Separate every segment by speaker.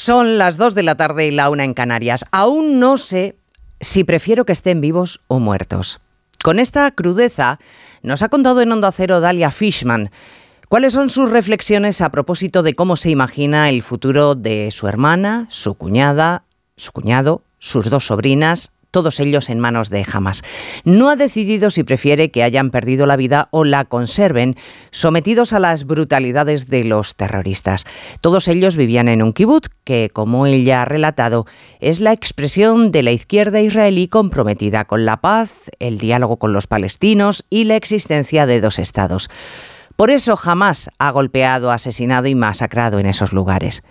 Speaker 1: Son las 2 de la tarde y la una en Canarias. Aún no sé si prefiero que estén vivos o muertos. Con esta crudeza nos ha contado en Onda Cero Dalia Fishman cuáles son sus reflexiones a propósito de cómo se imagina el futuro de su hermana, su cuñada, su cuñado, sus dos sobrinas, todos ellos en manos de Hamas. No ha decidido si prefiere que hayan perdido la vida o la conserven, sometidos a las brutalidades de los terroristas. Todos ellos vivían en un kibbutz que, como ella ha relatado, es la expresión de la izquierda israelí comprometida con la paz, el diálogo con los palestinos y la existencia de dos estados. Por eso jamás ha golpeado, asesinado y masacrado en esos lugares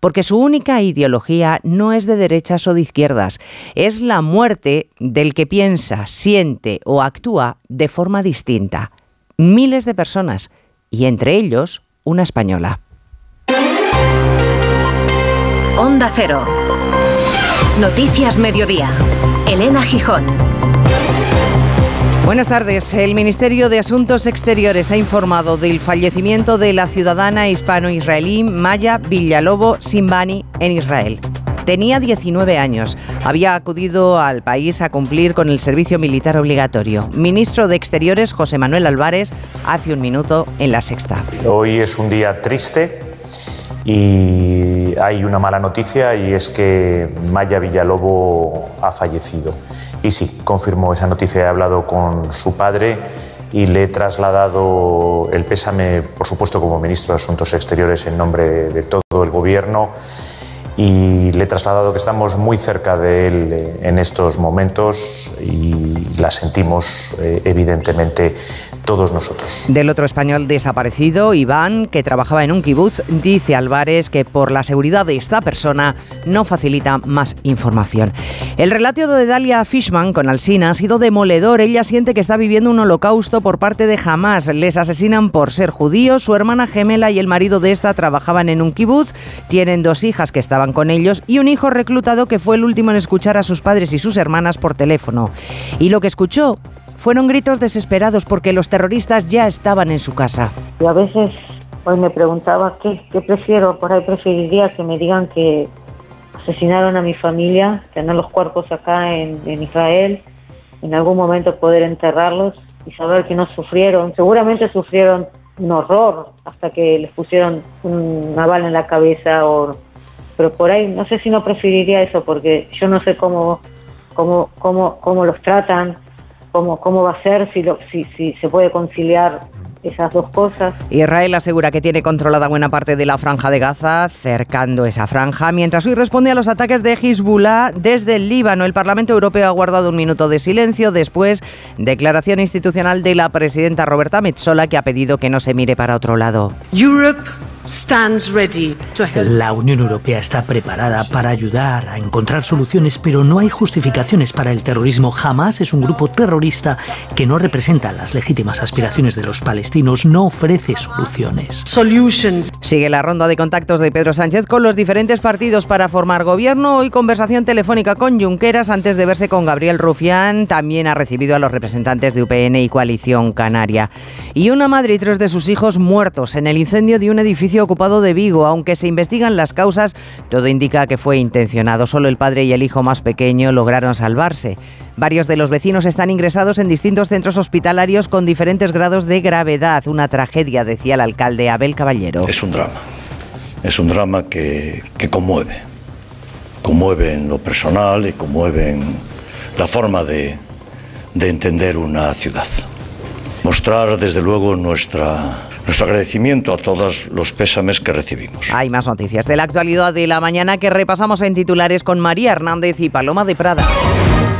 Speaker 1: porque su única ideología no es de derechas o de izquierdas, es la muerte del que piensa, siente o actúa de forma distinta. Miles de personas, y entre ellos una española.
Speaker 2: Onda Cero. Noticias Mediodía. Elena Gijón.
Speaker 1: Buenas tardes. El Ministerio de Asuntos Exteriores ha informado del fallecimiento de la ciudadana hispano-israelí Maya Villalobo Simbani en Israel. Tenía 19 años. Había acudido al país a cumplir con el servicio militar obligatorio. Ministro de Exteriores José Manuel Álvarez hace un minuto en la sexta.
Speaker 3: Hoy es un día triste y hay una mala noticia y es que Maya Villalobo ha fallecido. Y sí, confirmó esa noticia. He hablado con su padre y le he trasladado el pésame, por supuesto, como ministro de Asuntos Exteriores en nombre de todo el Gobierno. Y le he trasladado que estamos muy cerca de él eh, en estos momentos y la sentimos, eh, evidentemente, todos nosotros.
Speaker 1: Del otro español desaparecido, Iván, que trabajaba en un kibutz, dice Álvarez que por la seguridad de esta persona no facilita más información. El relato de Dalia Fishman con Alsina ha sido demoledor. Ella siente que está viviendo un holocausto por parte de Hamas. Les asesinan por ser judíos. Su hermana gemela y el marido de esta trabajaban en un kibutz. Tienen dos hijas que estaban con ellos y un hijo reclutado que fue el último en escuchar a sus padres y sus hermanas por teléfono. Y lo que escuchó fueron gritos desesperados porque los terroristas ya estaban en su casa.
Speaker 4: Y a veces hoy me preguntaba qué, prefiero, por ahí preferiría que me digan que asesinaron a mi familia, tener los cuerpos acá en, en Israel, en algún momento poder enterrarlos y saber que no sufrieron. Seguramente sufrieron un horror hasta que les pusieron una bala en la cabeza o pero por ahí no sé si no preferiría eso porque yo no sé cómo cómo cómo, cómo los tratan cómo, cómo va a ser, si, lo, si, si se puede conciliar esas dos cosas.
Speaker 1: Israel asegura que tiene controlada buena parte de la franja de Gaza, cercando esa franja, mientras hoy responde a los ataques de Hezbollah desde el Líbano. El Parlamento Europeo ha guardado un minuto de silencio después declaración institucional de la presidenta Roberta Metsola que ha pedido que no se mire para otro lado.
Speaker 5: Europe stands ready to help.
Speaker 6: La Unión Europea está preparada para ayudar a encontrar soluciones, pero no hay justificaciones para el terrorismo. Jamás es un grupo terrorista que no representa las legítimas aspiraciones de los palestinos, no ofrece soluciones.
Speaker 5: Solutions.
Speaker 1: Sigue la ronda de contactos de Pedro Sánchez con los diferentes partidos para formar gobierno. Hoy conversación telefónica con Junqueras antes de verse con Gabriel Rufián. También ha recibido a los representantes de UPN y Coalición Canaria. Y una madre y tres de sus hijos muertos en el incendio de un edificio ocupado de Vigo. Aunque se investigan las causas, todo indica que fue intencionado. Solo el padre y el hijo más pequeño lograron salvarse. Varios de los vecinos están ingresados en distintos centros hospitalarios con diferentes grados de gravedad. Una tragedia, decía el alcalde Abel Caballero.
Speaker 7: Es un drama. Es un drama que, que conmueve. Conmueve en lo personal y conmueve en la forma de, de entender una ciudad. Mostrar desde luego nuestra nuestro agradecimiento a todos los pésames que recibimos.
Speaker 1: Hay más noticias de la actualidad de la mañana que repasamos en titulares con María Hernández y Paloma de Prada.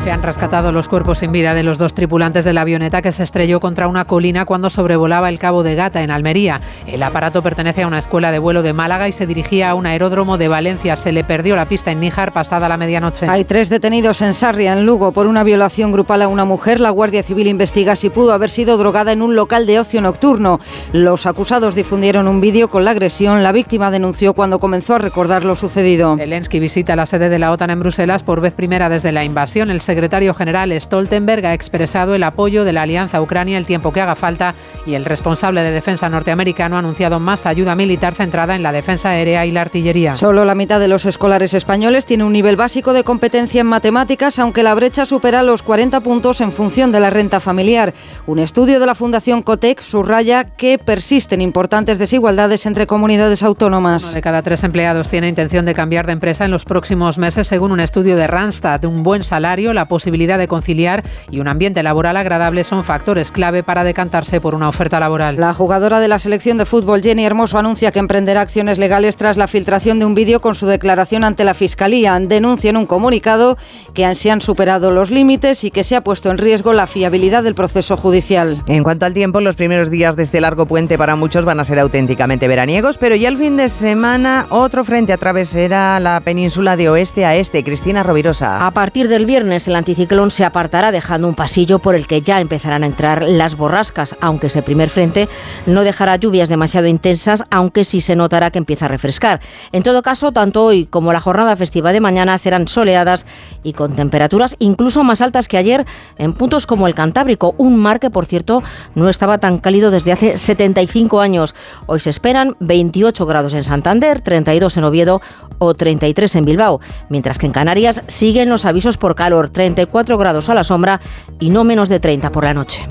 Speaker 8: Se han rescatado los cuerpos sin vida de los dos tripulantes de la avioneta que se estrelló contra una colina cuando sobrevolaba el Cabo de Gata en Almería. El aparato pertenece a una escuela de vuelo de Málaga y se dirigía a un aeródromo de Valencia. Se le perdió la pista en Níjar pasada la medianoche.
Speaker 9: Hay tres detenidos en Sarria, en Lugo, por una violación grupal a una mujer. La Guardia Civil investiga si pudo haber sido drogada en un local de ocio nocturno. Los acusados difundieron un vídeo con la agresión. La víctima denunció cuando comenzó a recordar lo sucedido.
Speaker 8: Zelensky visita la sede de la OTAN en Bruselas por vez primera desde la invasión. El secretario general Stoltenberg ha expresado el apoyo de la alianza a Ucrania el tiempo que haga falta y el responsable de defensa norteamericano ha anunciado más ayuda militar centrada en la defensa aérea y la artillería.
Speaker 9: Solo la mitad de los escolares españoles tiene un nivel básico de competencia en matemáticas, aunque la brecha supera los 40 puntos en función de la renta familiar. Un estudio de la Fundación Cotec subraya que persisten importantes desigualdades entre comunidades autónomas.
Speaker 8: Uno de cada tres empleados tiene intención de cambiar de empresa en los próximos meses, según un estudio de Randstad. Un buen salario, la posibilidad de conciliar y un ambiente laboral agradable son factores clave para decantarse por una oferta laboral.
Speaker 9: La jugadora de la selección de fútbol Jenny Hermoso anuncia que emprenderá acciones legales tras la filtración de un vídeo con su declaración ante la Fiscalía. Denuncia en un comunicado que se han superado los límites y que se ha puesto en riesgo la fiabilidad del proceso judicial.
Speaker 1: En cuanto al tiempo, los primeros días de este largo puente para muchos van a ser auténticamente veraniegos, pero ya el fin de semana otro frente atravesará la península de oeste a este. Cristina Rovirosa.
Speaker 10: A partir del viernes anticiclón se apartará dejando un pasillo por el que ya empezarán a entrar las borrascas, aunque ese primer frente no dejará lluvias demasiado intensas, aunque sí se notará que empieza a refrescar. En todo caso, tanto hoy como la jornada festiva de mañana serán soleadas y con temperaturas incluso más altas que ayer en puntos como el Cantábrico, un mar que por cierto no estaba tan cálido desde hace 75 años. Hoy se esperan 28 grados en Santander, 32 en Oviedo o 33 en Bilbao, mientras que en Canarias siguen los avisos por calor, 34 grados a la sombra y no menos de 30 por la noche.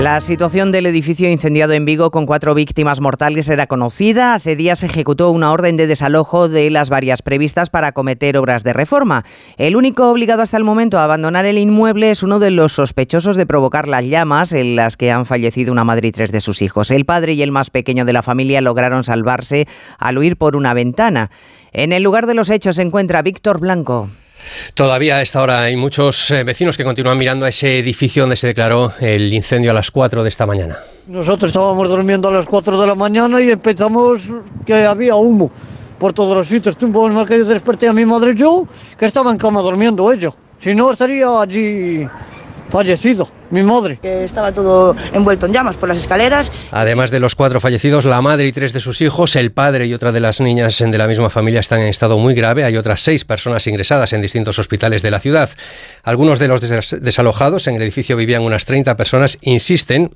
Speaker 1: La situación del edificio incendiado en Vigo con cuatro víctimas mortales era conocida. Hace días se ejecutó una orden de desalojo de las varias previstas para acometer obras de reforma. El único obligado hasta el momento a abandonar el inmueble es uno de los sospechosos de provocar las llamas en las que han fallecido una madre y tres de sus hijos. El padre y el más pequeño de la familia lograron salvarse al huir por una ventana. En el lugar de los hechos se encuentra Víctor Blanco.
Speaker 11: Todavía a esta hora hay muchos eh, vecinos que continúan mirando a ese edificio donde se declaró el incendio a las 4 de esta mañana.
Speaker 12: Nosotros estábamos durmiendo a las 4 de la mañana y empezamos que había humo por todos los sitios. Tuvo mal que yo desperté a mi madre y yo, que estaba en cama durmiendo ellos. Si no, estaría allí fallecido, mi madre.
Speaker 13: Que estaba todo envuelto en llamas por las escaleras.
Speaker 11: Además de los cuatro fallecidos, la madre y tres de sus hijos, el padre y otra de las niñas de la misma familia están en estado muy grave. Hay otras seis personas ingresadas en distintos hospitales de la ciudad. Algunos de los desalojados, en el edificio vivían unas 30 personas, insisten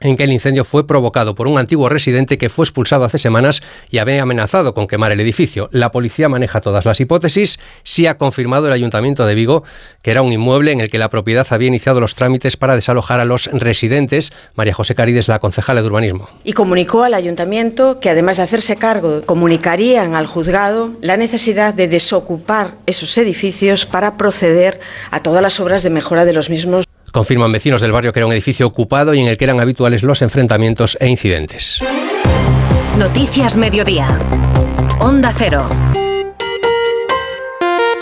Speaker 11: en que el incendio fue provocado por un antiguo residente que fue expulsado hace semanas y había amenazado con quemar el edificio. La policía maneja todas las hipótesis. Sí ha confirmado el Ayuntamiento de Vigo que era un inmueble en el que la propiedad había iniciado los trámites para desalojar a los residentes. María José Carides, la concejala de urbanismo.
Speaker 14: Y comunicó al Ayuntamiento que además de hacerse cargo, comunicarían al juzgado la necesidad de desocupar esos edificios para proceder a todas las obras de mejora de los mismos.
Speaker 11: Confirman vecinos del barrio que era un edificio ocupado y en el que eran habituales los enfrentamientos e incidentes.
Speaker 2: Noticias Mediodía. Onda Cero.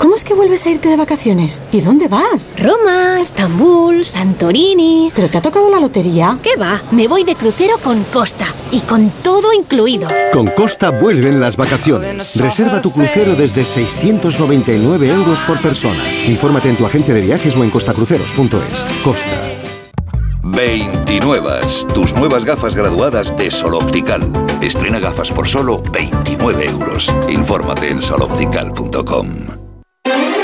Speaker 15: ¿Cómo es que vuelves a irte de vacaciones? ¿Y dónde vas?
Speaker 16: Roma, Estambul, Santorini.
Speaker 15: ¿Pero te ha tocado la lotería?
Speaker 16: ¿Qué va? Me voy de crucero con Costa y con todo incluido.
Speaker 17: Con Costa vuelven las vacaciones. Reserva tu crucero desde 699 euros por persona. Infórmate en tu agencia de viajes o en costacruceros.es. Costa.
Speaker 18: 29. Tus nuevas gafas graduadas de Sol Optical. Estrena gafas por solo 29 euros. Infórmate en soloptical.com.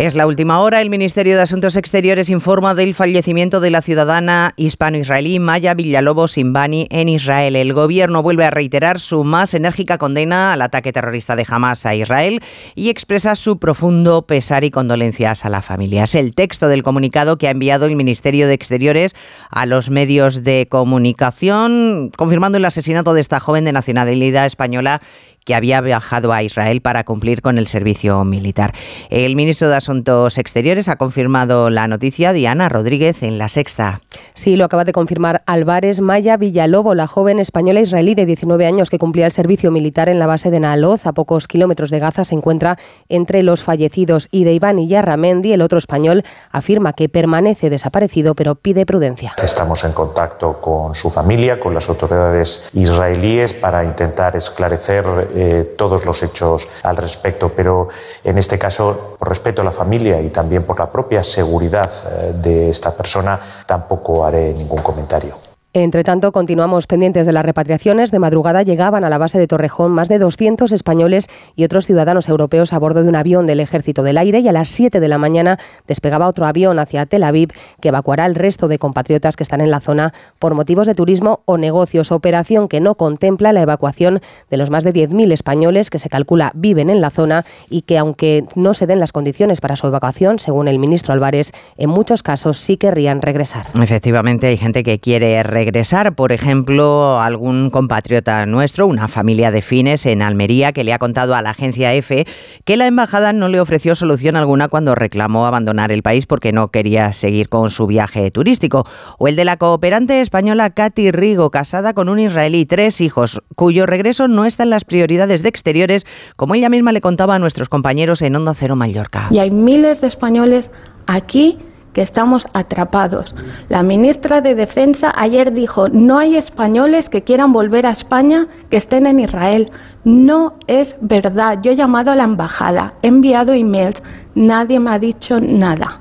Speaker 1: Es la última hora. El Ministerio de Asuntos Exteriores informa del fallecimiento de la ciudadana hispano-israelí Maya Villalobos Simbani en Israel. El gobierno vuelve a reiterar su más enérgica condena al ataque terrorista de Hamas a Israel y expresa su profundo pesar y condolencias a la familia. Es el texto del comunicado que ha enviado el Ministerio de Exteriores a los medios de comunicación, confirmando el asesinato de esta joven de nacionalidad española que había viajado a Israel para cumplir con el servicio militar. El ministro de Asuntos Exteriores ha confirmado la noticia. Diana Rodríguez en La Sexta.
Speaker 19: Sí, lo acaba de confirmar Álvarez Maya Villalobo, la joven española israelí de 19 años que cumplía el servicio militar en la base de Naaloz, a pocos kilómetros de Gaza, se encuentra entre los fallecidos. Y de Iván Iyarramendi, el otro español, afirma que permanece desaparecido, pero pide prudencia.
Speaker 3: Estamos en contacto con su familia, con las autoridades israelíes, para intentar esclarecer eh, todos los hechos al respecto. Pero en este caso, por respeto a la familia y también por la propia seguridad eh, de esta persona, tampoco haré ningún comentario.
Speaker 19: Entre tanto, continuamos pendientes de las repatriaciones. De madrugada llegaban a la base de Torrejón más de 200 españoles y otros ciudadanos europeos a bordo de un avión del Ejército del Aire y a las 7 de la mañana despegaba otro avión hacia Tel Aviv que evacuará al resto de compatriotas que están en la zona por motivos de turismo o negocios. Operación que no contempla la evacuación de los más de 10.000 españoles que se calcula viven en la zona y que, aunque no se den las condiciones para su evacuación, según el ministro Álvarez, en muchos casos sí querrían regresar.
Speaker 1: Efectivamente, hay gente que quiere regresar regresar. Por ejemplo, algún compatriota nuestro, una familia de fines en Almería, que le ha contado a la agencia EFE que la embajada no le ofreció solución alguna cuando reclamó abandonar el país porque no quería seguir con su viaje turístico. O el de la cooperante española Katy Rigo, casada con un israelí, tres hijos, cuyo regreso no está en las prioridades de exteriores, como ella misma le contaba a nuestros compañeros en Onda Cero Mallorca.
Speaker 20: Y hay miles de españoles aquí que estamos atrapados. La ministra de Defensa ayer dijo, no hay españoles que quieran volver a España que estén en Israel. No es verdad. Yo he llamado a la embajada, he enviado emails, nadie me ha dicho nada.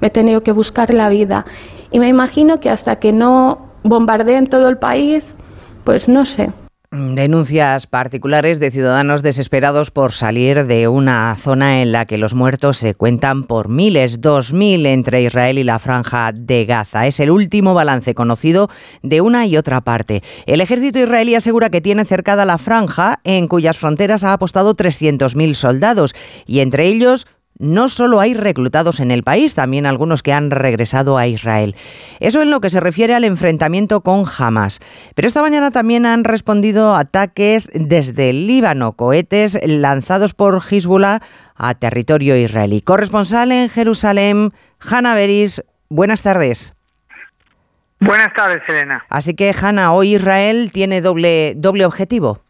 Speaker 20: Me he tenido que buscar la vida. Y me imagino que hasta que no bombardeen todo el país, pues no sé.
Speaker 1: Denuncias particulares de ciudadanos desesperados por salir de una zona en la que los muertos se cuentan por miles, dos mil entre Israel y la franja de Gaza. Es el último balance conocido de una y otra parte. El ejército israelí asegura que tiene cercada la franja en cuyas fronteras ha apostado 300.000 soldados y entre ellos no solo hay reclutados en el país, también algunos que han regresado a Israel. Eso en lo que se refiere al enfrentamiento con Hamas. Pero esta mañana también han respondido ataques desde el Líbano, cohetes lanzados por Hezbollah a territorio israelí. Corresponsal en Jerusalén, Hanna Beris, buenas tardes.
Speaker 21: Buenas tardes, Elena.
Speaker 1: Así que, Hanna, hoy Israel tiene doble, doble objetivo.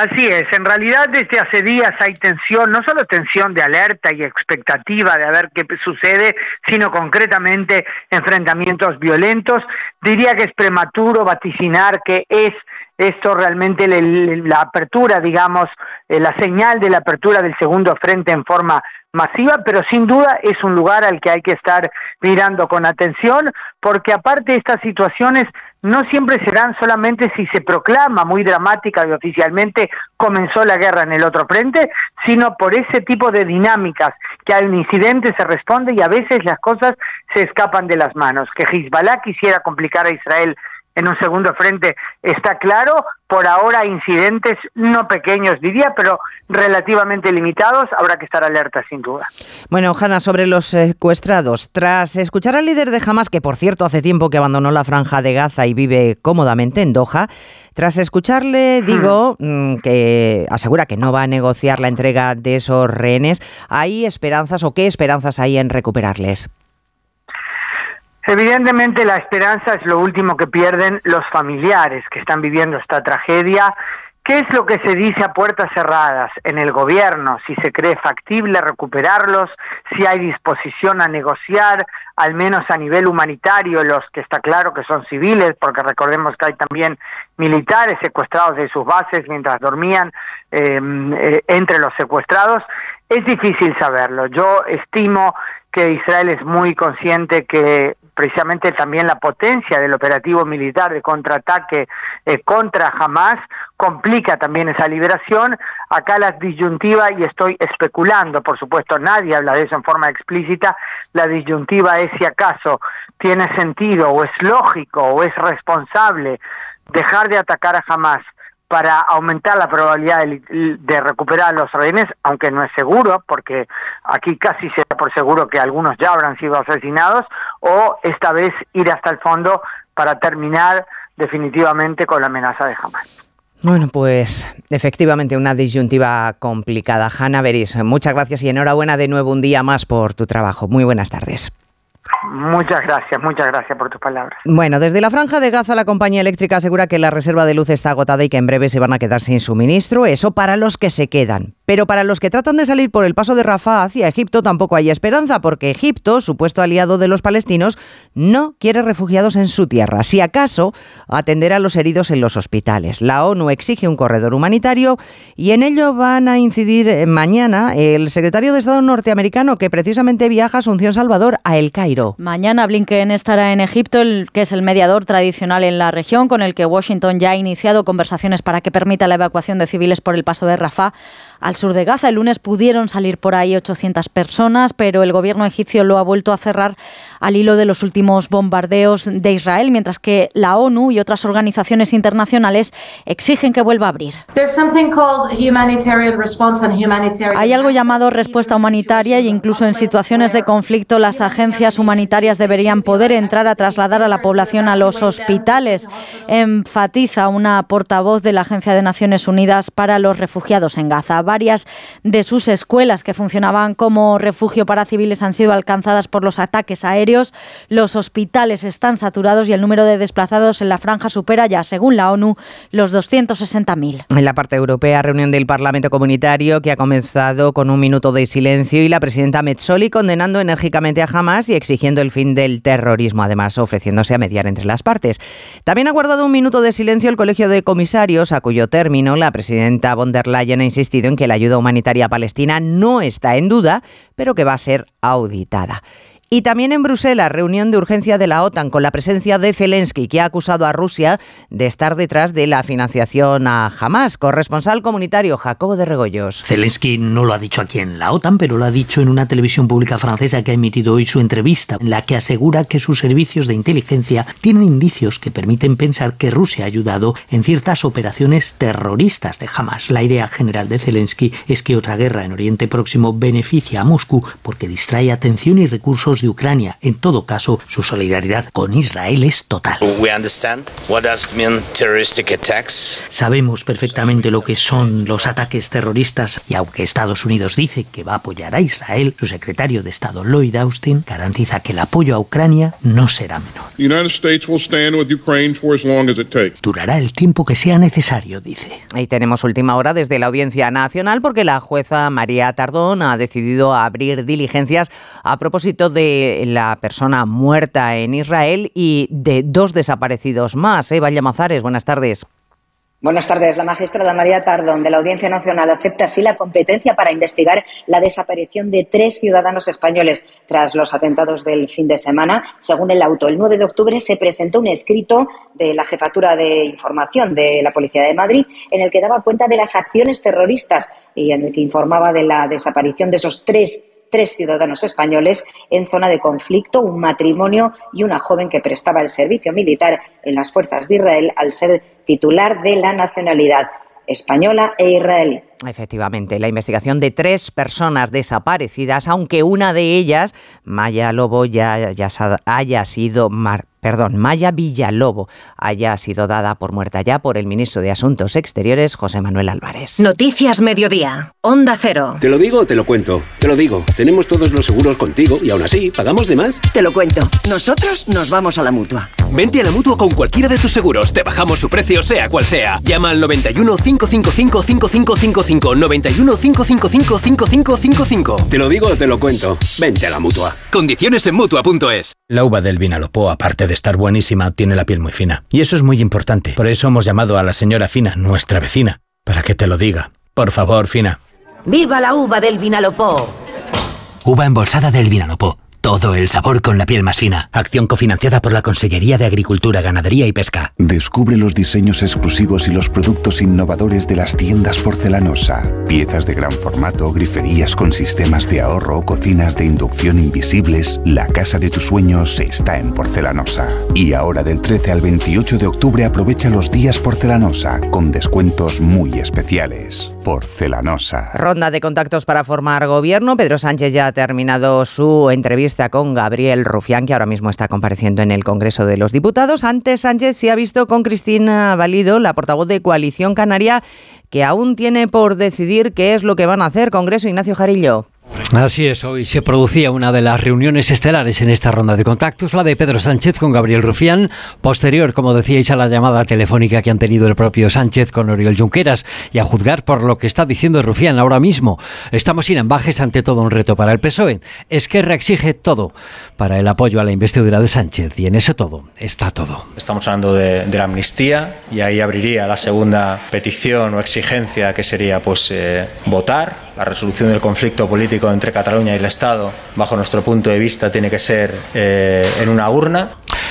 Speaker 21: Así es, en realidad desde hace días hay tensión, no solo tensión de alerta y expectativa de a ver qué sucede, sino concretamente enfrentamientos violentos. Diría que es prematuro vaticinar que es esto realmente la apertura, digamos, eh, la señal de la apertura del segundo frente en forma masiva, pero sin duda es un lugar al que hay que estar mirando con atención, porque aparte estas situaciones no siempre serán solamente si se proclama muy dramática y oficialmente comenzó la guerra en el otro frente, sino por ese tipo de dinámicas que hay un incidente se responde y a veces las cosas se escapan de las manos. Que Hezbollah quisiera complicar a Israel en un segundo frente está claro. Por ahora incidentes no pequeños diría, pero relativamente limitados. Habrá que estar alerta sin duda.
Speaker 1: Bueno, Hanna, sobre los secuestrados. Tras escuchar al líder de Hamas, que por cierto hace tiempo que abandonó la franja de Gaza y vive cómodamente en Doha, tras escucharle, digo mm, que asegura que no va a negociar la entrega de esos rehenes, ¿hay esperanzas o qué esperanzas hay en recuperarles?
Speaker 21: Evidentemente la esperanza es lo último que pierden los familiares que están viviendo esta tragedia. ¿Qué es lo que se dice a puertas cerradas en el gobierno? Si se cree factible recuperarlos, si hay disposición a negociar, al menos a nivel humanitario, los que está claro que son civiles, porque recordemos que hay también militares secuestrados de sus bases mientras dormían em, eh, entre los secuestrados. Es difícil saberlo. Yo estimo que Israel es muy consciente que precisamente también la potencia del operativo militar de contraataque eh, contra Hamas complica también esa liberación. Acá la disyuntiva, y estoy especulando, por supuesto, nadie habla de eso en forma explícita, la disyuntiva es si acaso tiene sentido o es lógico o es responsable dejar de atacar a Hamas para aumentar la probabilidad de, recuperar a los rehenes, aunque no es seguro, porque aquí casi se da por seguro que algunos ya habrán sido asesinados, o esta vez ir hasta el fondo para terminar definitivamente con la amenaza de Hamas.
Speaker 1: Bueno, pues efectivamente una disyuntiva complicada. Hanna Beris, muchas gracias y enhorabuena de nuevo un día más por tu trabajo. Muy buenas tardes.
Speaker 21: Muchas gracias, muchas gracias por tus palabras.
Speaker 1: Bueno, desde la franja de Gaza la compañía eléctrica asegura que la reserva de luz está agotada y que en breve se van a quedar sin suministro. Eso para los que se quedan. Pero para los que tratan de salir por el paso de Rafah hacia Egipto tampoco hay esperanza, porque Egipto, supuesto aliado de los palestinos, no quiere refugiados en su tierra. Si acaso, atender a los heridos en los hospitales. La ONU exige un corredor humanitario y en ello van a incidir eh, mañana el secretario de Estado norteamericano que precisamente viaja a Asunción Salvador, a El
Speaker 22: Mañana Blinken estará en Egipto, el, que es el mediador tradicional en la región, con el que Washington ya ha iniciado conversaciones para que permita la evacuación de civiles por el paso de Rafah al sur de Gaza. El lunes pudieron salir por ahí 800 personas, pero el gobierno egipcio lo ha vuelto a cerrar al hilo de los últimos bombardeos de Israel, mientras que la ONU y otras organizaciones internacionales exigen que vuelva a abrir. Hay algo llamado respuesta humanitaria e incluso en situaciones de conflicto las agencias humanitarias deberían poder entrar a trasladar a la población a los hospitales, enfatiza una portavoz de la Agencia de Naciones Unidas para los Refugiados en Gaza varias de sus escuelas que funcionaban como refugio para civiles han sido alcanzadas por los ataques aéreos. Los hospitales están saturados y el número de desplazados en la franja supera ya, según la ONU, los 260.000.
Speaker 1: En la parte europea, reunión del Parlamento Comunitario que ha comenzado con un minuto de silencio y la presidenta Metzoli condenando enérgicamente a Hamas y exigiendo el fin del terrorismo, además ofreciéndose a mediar entre las partes. También ha guardado un minuto de silencio el Colegio de Comisarios, a cuyo término la presidenta von der Leyen ha insistido en que la ayuda humanitaria palestina no está en duda, pero que va a ser auditada. Y también en Bruselas, reunión de urgencia de la OTAN con la presencia de Zelensky, que ha acusado a Rusia de estar detrás de la financiación a Hamas. Corresponsal comunitario Jacobo de Regoyos.
Speaker 23: Zelensky no lo ha dicho aquí en la OTAN, pero lo ha dicho en una televisión pública francesa que ha emitido hoy su entrevista, en la que asegura que sus servicios de inteligencia tienen indicios que permiten pensar que Rusia ha ayudado en ciertas operaciones terroristas de Hamas. La idea general de Zelensky es que otra guerra en Oriente Próximo beneficia a Moscú porque distrae atención y recursos de Ucrania. En todo caso, su solidaridad con Israel es total. Sabemos perfectamente lo que son los ataques terroristas y aunque Estados Unidos dice que va a apoyar a Israel, su secretario de Estado Lloyd Austin garantiza que el apoyo a Ucrania no será menor. Durará el tiempo que sea necesario, dice.
Speaker 1: Ahí tenemos última hora desde la Audiencia Nacional porque la jueza María Tardón ha decidido abrir diligencias a propósito de la persona muerta en Israel y de dos desaparecidos más. Eva Llamazares, buenas tardes.
Speaker 24: Buenas tardes. La magistrada María Tardón de la Audiencia Nacional acepta así la competencia para investigar la desaparición de tres ciudadanos españoles tras los atentados del fin de semana. Según el auto, el 9 de octubre se presentó un escrito de la Jefatura de Información de la Policía de Madrid en el que daba cuenta de las acciones terroristas y en el que informaba de la desaparición de esos tres tres ciudadanos españoles en zona de conflicto, un matrimonio y una joven que prestaba el servicio militar en las fuerzas de Israel al ser titular de la nacionalidad española e israelí.
Speaker 1: Efectivamente, la investigación de tres personas desaparecidas, aunque una de ellas, Maya Lobo, ya, ya haya sido mar perdón, Maya Villalobo haya sido dada por muerta ya por el ministro de Asuntos Exteriores, José Manuel Álvarez.
Speaker 2: Noticias Mediodía, Onda Cero.
Speaker 25: ¿Te lo digo o te lo cuento? Te lo digo, tenemos todos los seguros contigo y aún así, ¿pagamos de más?
Speaker 26: Te lo cuento, nosotros nos vamos a la Mutua.
Speaker 27: Vente a la Mutua con cualquiera de tus seguros, te bajamos su precio sea cual sea. Llama al 91 555 5555 91 555 5555.
Speaker 25: Te lo digo o te lo cuento, vente a la Mutua.
Speaker 27: Condiciones en Mutua.es.
Speaker 28: La uva del Vinalopó, aparte de estar buenísima, tiene la piel muy fina. Y eso es muy importante. Por eso hemos llamado a la señora Fina, nuestra vecina, para que te lo diga. Por favor, Fina.
Speaker 26: ¡Viva la uva del Vinalopó!
Speaker 28: Uva embolsada del Vinalopó. Todo el sabor con la piel más fina. Acción cofinanciada por la Consellería de Agricultura, Ganadería y Pesca.
Speaker 29: Descubre los diseños exclusivos y los productos innovadores de las tiendas porcelanosa. Piezas de gran formato, griferías con sistemas de ahorro, cocinas de inducción invisibles. La casa de tus sueños está en porcelanosa. Y ahora del 13 al 28 de octubre aprovecha los días porcelanosa con descuentos muy especiales. Porcelanosa.
Speaker 1: Ronda de contactos para formar gobierno. Pedro Sánchez ya ha terminado su entrevista con Gabriel Rufián, que ahora mismo está compareciendo en el Congreso de los Diputados. Antes Sánchez se ha visto con Cristina Valido, la portavoz de Coalición Canaria, que aún tiene por decidir qué es lo que van a hacer. Congreso Ignacio Jarillo.
Speaker 30: Así es, hoy se producía una de las reuniones estelares en esta ronda de contactos, la de Pedro Sánchez con Gabriel Rufián, posterior, como decíais, a la llamada telefónica que han tenido el propio Sánchez con Oriol Junqueras, y a juzgar por lo que está diciendo Rufián ahora mismo. Estamos sin ambajes ante todo un reto para el PSOE. Esquerra exige todo para el apoyo a la investidura de Sánchez, y en eso todo está todo.
Speaker 31: Estamos hablando de, de la amnistía, y ahí abriría la segunda petición o exigencia, que sería pues eh, votar la resolución del conflicto político entre Cataluña y el Estado, bajo nuestro punto de vista, tiene que ser eh, en una urna.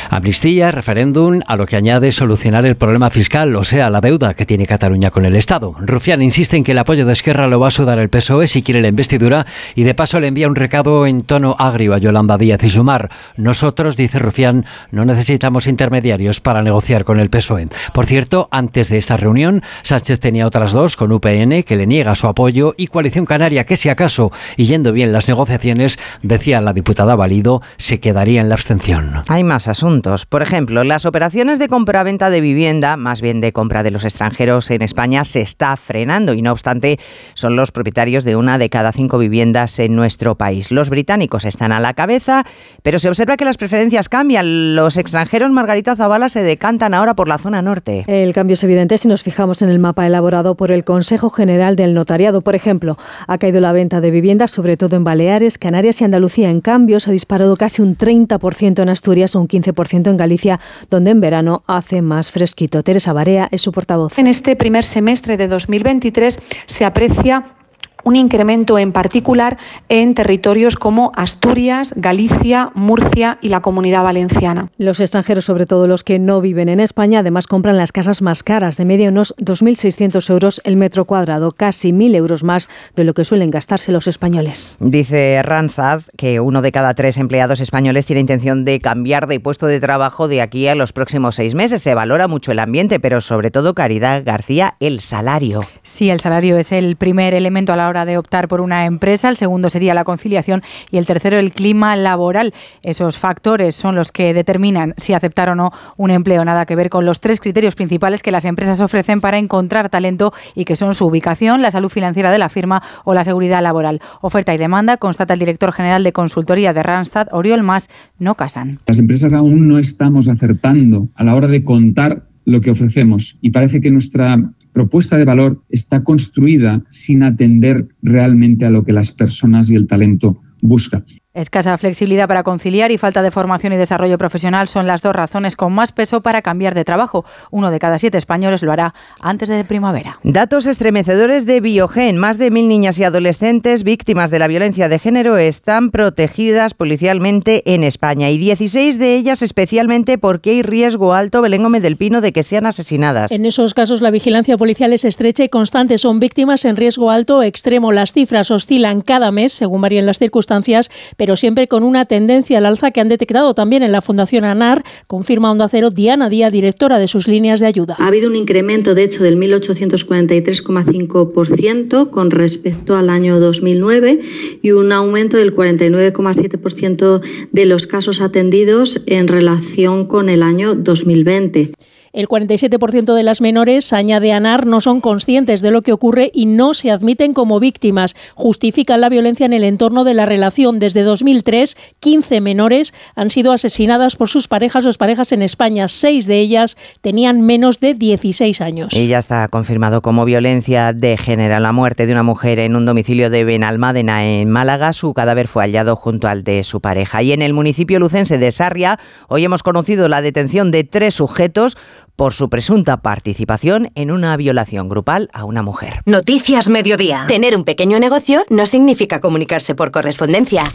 Speaker 30: Amnistía, referéndum, a lo que añade solucionar el problema fiscal, o sea, la deuda que tiene Cataluña con el Estado. Rufián insiste en que el apoyo de Esquerra lo va a sudar el PSOE si quiere la investidura y de paso le envía un recado en tono agrio a Yolanda Díaz y Sumar. Nosotros, dice Rufián, no necesitamos intermediarios para negociar con el PSOE. Por cierto, antes de esta reunión, Sánchez tenía otras dos con UPN que le niega su apoyo y Coalición Canaria que si acaso, y yendo bien las negociaciones, decía la diputada Valido, se quedaría en la abstención.
Speaker 1: Hay más asuntos. Por ejemplo, las operaciones de compra-venta de vivienda, más bien de compra de los extranjeros en España, se está frenando y no obstante son los propietarios de una de cada cinco viviendas en nuestro país. Los británicos están a la cabeza, pero se observa que las preferencias cambian. Los extranjeros, Margarita Zavala, se decantan ahora por la zona norte.
Speaker 32: El cambio es evidente si nos fijamos en el mapa elaborado por el Consejo General del Notariado. Por ejemplo, ha caído la venta de viviendas, sobre todo en Baleares, Canarias y Andalucía. En cambio, se ha disparado casi un 30% en Asturias o un 15% en Galicia, donde en verano hace más fresquito. Teresa Barea es su portavoz.
Speaker 33: En este primer semestre de 2023 se aprecia un incremento en particular en territorios como Asturias, Galicia, Murcia y la Comunidad Valenciana.
Speaker 32: Los extranjeros, sobre todo los que no viven en España, además compran las casas más caras, de media unos 2.600 euros el metro cuadrado, casi 1.000 euros más de lo que suelen gastarse los españoles.
Speaker 1: Dice Randstad que uno de cada tres empleados españoles tiene intención de cambiar de puesto de trabajo de aquí a los próximos seis meses. Se valora mucho el ambiente, pero sobre todo, Caridad García, el salario.
Speaker 34: Sí, el salario es el primer elemento a la hora de optar por una empresa, el segundo sería la conciliación y el tercero el clima laboral. Esos factores son los que determinan si aceptar o no un empleo. Nada que ver con los tres criterios principales que las empresas ofrecen para encontrar talento y que son su ubicación, la salud financiera de la firma o la seguridad laboral. Oferta y demanda, constata el director general de consultoría de Randstad, Oriol Mas, no casan.
Speaker 35: Las empresas aún no estamos acertando a la hora de contar lo que ofrecemos y parece que nuestra propuesta de valor está construida sin atender realmente a lo que las personas y el talento buscan.
Speaker 34: Escasa flexibilidad para conciliar y falta de formación y desarrollo profesional son las dos razones con más peso para cambiar de trabajo. Uno de cada siete españoles lo hará antes de primavera.
Speaker 1: Datos estremecedores de Biogen. Más de mil niñas y adolescentes víctimas de la violencia de género están protegidas policialmente en España y 16 de ellas especialmente porque hay riesgo alto, Belén Gómez del Pino, de que sean asesinadas.
Speaker 36: En esos casos la vigilancia policial es estrecha y constante. Son víctimas en riesgo alto o extremo. Las cifras oscilan cada mes según varían las circunstancias pero siempre con una tendencia al alza que han detectado también en la Fundación ANAR, confirma Onda Cero Diana Díaz, directora de sus líneas de ayuda.
Speaker 37: Ha habido un incremento, de hecho, del 1.843,5% con respecto al año 2009 y un aumento del 49,7% de los casos atendidos en relación con el año 2020.
Speaker 36: El 47% de las menores, añade ANAR, no son conscientes de lo que ocurre y no se admiten como víctimas. Justifican la violencia en el entorno de la relación. Desde 2003, 15 menores han sido asesinadas por sus parejas o parejas en España. Seis de ellas tenían menos de 16 años.
Speaker 1: Y ya está confirmado como violencia de género la muerte de una mujer en un domicilio de Benalmádena, en Málaga. Su cadáver fue hallado junto al de su pareja. Y en el municipio lucense de Sarria, hoy hemos conocido la detención de tres sujetos por su presunta participación en una violación grupal a una mujer.
Speaker 2: Noticias Mediodía. Tener un pequeño negocio no significa comunicarse por correspondencia.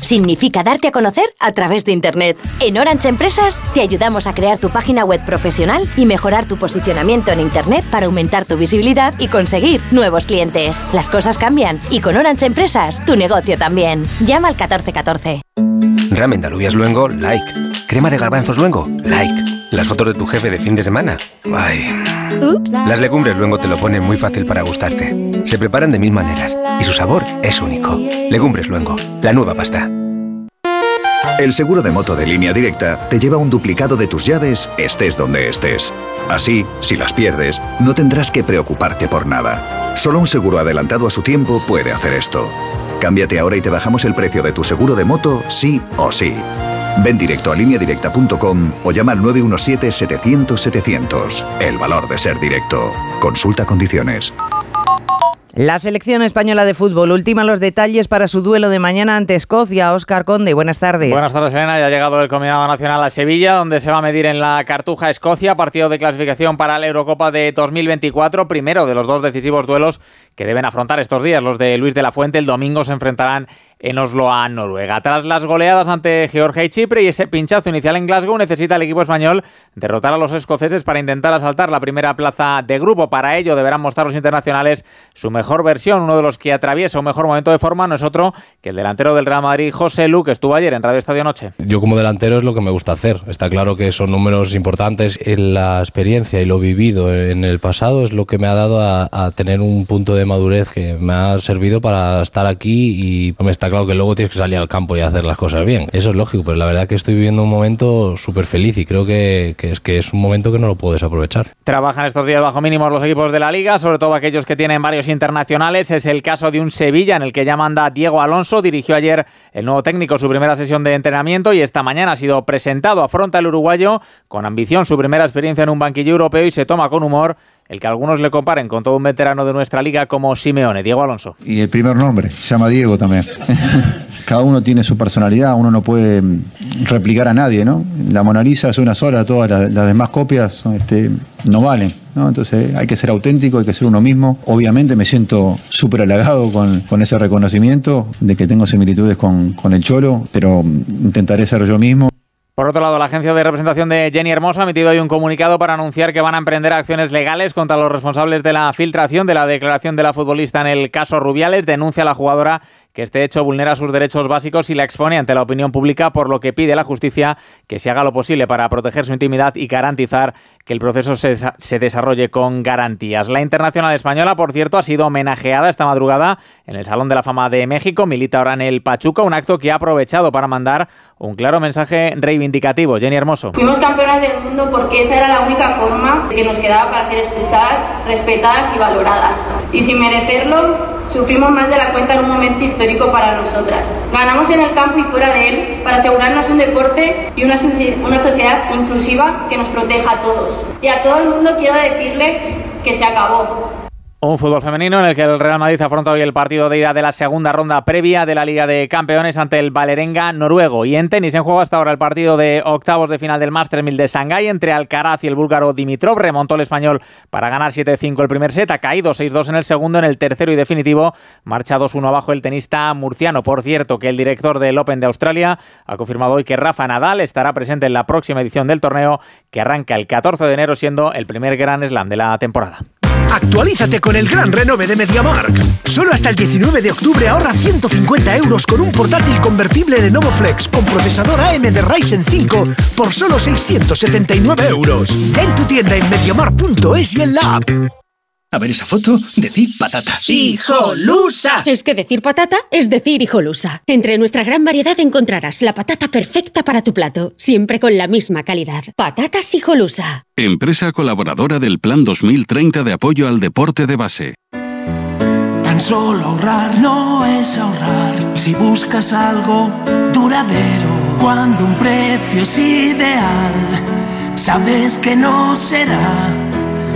Speaker 2: Significa darte a conocer a través de Internet. En Orange Empresas te ayudamos a crear tu página web profesional y mejorar tu posicionamiento en Internet para aumentar tu visibilidad y conseguir nuevos clientes. Las cosas cambian y con Orange Empresas tu negocio también. Llama al 1414.
Speaker 38: Ramen de alubias luengo, like. Crema de garbanzos luengo, like. Las fotos de tu jefe de fin de semana. Ay.
Speaker 2: Ups.
Speaker 38: Las legumbres luengo te lo ponen muy fácil para gustarte. Se preparan de mil maneras y su sabor es único. Legumbres luengo, la nueva pasta.
Speaker 39: El seguro de moto de línea directa te lleva un duplicado de tus llaves estés donde estés. Así, si las pierdes, no tendrás que preocuparte por nada. Solo un seguro adelantado a su tiempo puede hacer esto. Cámbiate ahora y te bajamos el precio de tu seguro de moto, sí o sí. Ven directo a lineadirecta.com o llama al 917-700-700. El valor de ser directo. Consulta condiciones.
Speaker 1: La selección española de fútbol última los detalles para su duelo de mañana ante Escocia. Oscar Conde, buenas tardes.
Speaker 40: Buenas tardes, Elena. Ya ha llegado el combinado nacional a Sevilla, donde se va a medir en la Cartuja Escocia, partido de clasificación para la Eurocopa de 2024, primero de los dos decisivos duelos que deben afrontar estos días. Los de Luis de la Fuente el domingo se enfrentarán en Oslo a Noruega. Tras las goleadas ante Georgia y Chipre y ese pinchazo inicial en Glasgow, necesita el equipo español derrotar a los escoceses para intentar asaltar la primera plaza de grupo. Para ello deberán mostrar los internacionales su mejor versión. Uno de los que atraviesa un mejor momento de forma no es otro que el delantero del Real Madrid, José Lu, que estuvo ayer en Radio Estadio Noche.
Speaker 41: Yo como delantero es lo que me gusta hacer. Está claro que son números importantes. En la experiencia y lo vivido en el pasado es lo que me ha dado a, a tener un punto de madurez que me ha servido para estar aquí y me está claro que luego tienes que salir al campo y hacer las cosas bien. Eso es lógico, pero la verdad que estoy viviendo un momento súper feliz y creo que, que, es, que es un momento que no lo puedo desaprovechar.
Speaker 40: Trabajan estos días bajo mínimos los equipos de la liga, sobre todo aquellos que tienen varios internacionales. Es el caso de un Sevilla en el que ya manda Diego Alonso. Dirigió ayer el nuevo técnico su primera sesión de entrenamiento y esta mañana ha sido presentado. Afronta el uruguayo con ambición su primera experiencia en un banquillo europeo y se toma con humor el que algunos le comparen con todo un veterano de nuestra liga como Simeone, Diego Alonso.
Speaker 42: Y el primer nombre, se llama Diego también. Cada uno tiene su personalidad, uno no puede replicar a nadie, ¿no? La Mona Lisa es una sola, todas las, demás copias este, no valen. ¿no? Entonces hay que ser auténtico, hay que ser uno mismo. Obviamente me siento súper halagado con, ese reconocimiento de que tengo similitudes con, con el Cholo, pero intentaré ser yo mismo.
Speaker 40: Por otro lado, la agencia de representación de Jenny Hermoso ha emitido hoy un comunicado para anunciar que van a emprender acciones legales contra los responsables de la filtración de la declaración de la futbolista en el caso Rubiales. Denuncia a la jugadora que este hecho vulnera sus derechos básicos y la expone ante la opinión pública, por lo que pide la justicia que se haga lo posible para proteger su intimidad y garantizar que el proceso se, se, desarrolle con garantías. La Internacional Española, por cierto, ha sido homenajeada esta madrugada en el Salón de la Fama de México. Milita ahora en el Pachuca, un acto que ha aprovechado para mandar un claro mensaje reivindicativo. Jenny Hermoso.
Speaker 43: Fuimos campeonas del mundo porque esa era la única forma que nos quedaba para ser escuchadas, respetadas y valoradas. Y sin merecerlo, sufrimos más de la cuenta en un momento histórico para nosotras. Ganamos en el campo y fuera de él para asegurarnos un deporte y una, una sociedad inclusiva que nos proteja a todos. Y a todo el mundo quiero decirles que se acabó.
Speaker 40: Un fútbol femenino en el que el Real Madrid afronta hoy el partido de ida de la segunda ronda previa de la Liga de Campeones ante el Valerenga noruego. Y en tenis en juego hasta ahora el partido de octavos de final del Masters 1000 de Shanghái entre Alcaraz y el búlgaro Dimitrov. Remontó el español para ganar 7-5 el primer set, ha caído 6-2 en el segundo, en el tercero y definitivo marcha 2-1 abajo el tenista murciano. Por cierto, que el director del Open de Australia ha confirmado hoy que Rafa Nadal estará presente en la próxima edición del torneo que arranca el 14 de enero siendo el primer Grand Slam de la temporada.
Speaker 44: Actualízate con el gran renove de MediaMark. Solo hasta el 19 de octubre ahorra 150 euros con un portátil convertible de Flex con procesador AMD Ryzen 5 por solo 679 euros. En tu tienda en MediaMark.es y en la app.
Speaker 45: A ver esa foto, decir patata.
Speaker 46: ¡Hijolusa! Es que decir patata es decir hijolusa. Entre nuestra gran variedad encontrarás la patata perfecta para tu plato, siempre con la misma calidad. Patatas hijolusa.
Speaker 47: Empresa colaboradora del Plan 2030 de apoyo al deporte de base.
Speaker 48: Tan solo ahorrar no es ahorrar. Si buscas algo duradero, cuando un precio es ideal, sabes que no será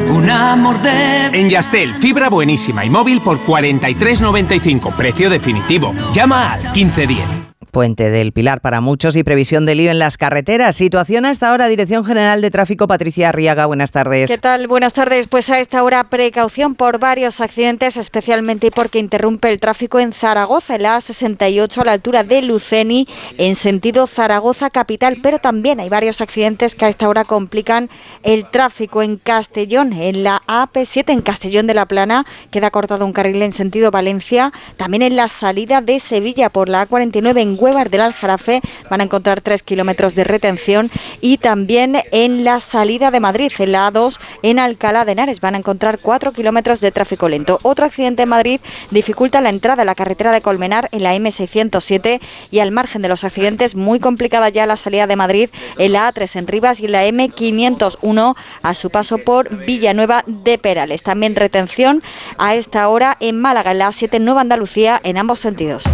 Speaker 48: un amor de...
Speaker 49: En Yastel, fibra buenísima y móvil por 43.95, precio definitivo. Llama al 1510.
Speaker 1: Puente del Pilar para muchos y previsión de lío en las carreteras. Situación hasta ahora, Dirección General de Tráfico, Patricia Arriaga. Buenas tardes.
Speaker 50: ¿Qué tal? Buenas tardes. Pues a esta hora precaución por varios accidentes, especialmente porque interrumpe el tráfico en Zaragoza, en la A68 a la altura de Luceni, en sentido Zaragoza capital. Pero también hay varios accidentes que a esta hora complican el tráfico en Castellón, en la AP7 en Castellón de la Plana, queda cortado un carril en sentido Valencia. También en la salida de Sevilla por la A49 en Huevar del Aljarafe van a encontrar 3 kilómetros de retención y también en la salida de Madrid, en la A2, en Alcalá de Henares, van a encontrar 4 kilómetros de tráfico lento. Otro accidente en Madrid dificulta la entrada a la carretera de Colmenar en la M607 y al margen de los accidentes, muy complicada ya la salida de Madrid en la A3 en Rivas y en la M501 a su paso por Villanueva de Perales. También retención a esta hora en Málaga, en la A7 Nueva Andalucía, en ambos sentidos.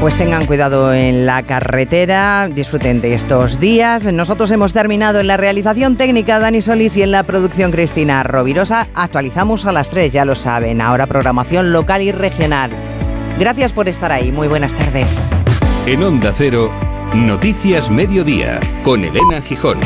Speaker 1: Pues tengan cuidado en la carretera, disfruten de estos días. Nosotros hemos terminado en la realización técnica Dani Solís y en la producción Cristina Rovirosa. Actualizamos a las 3, ya lo saben. Ahora programación local y regional. Gracias por estar ahí. Muy buenas tardes.
Speaker 51: En Onda Cero, Noticias Mediodía, con Elena Gijón.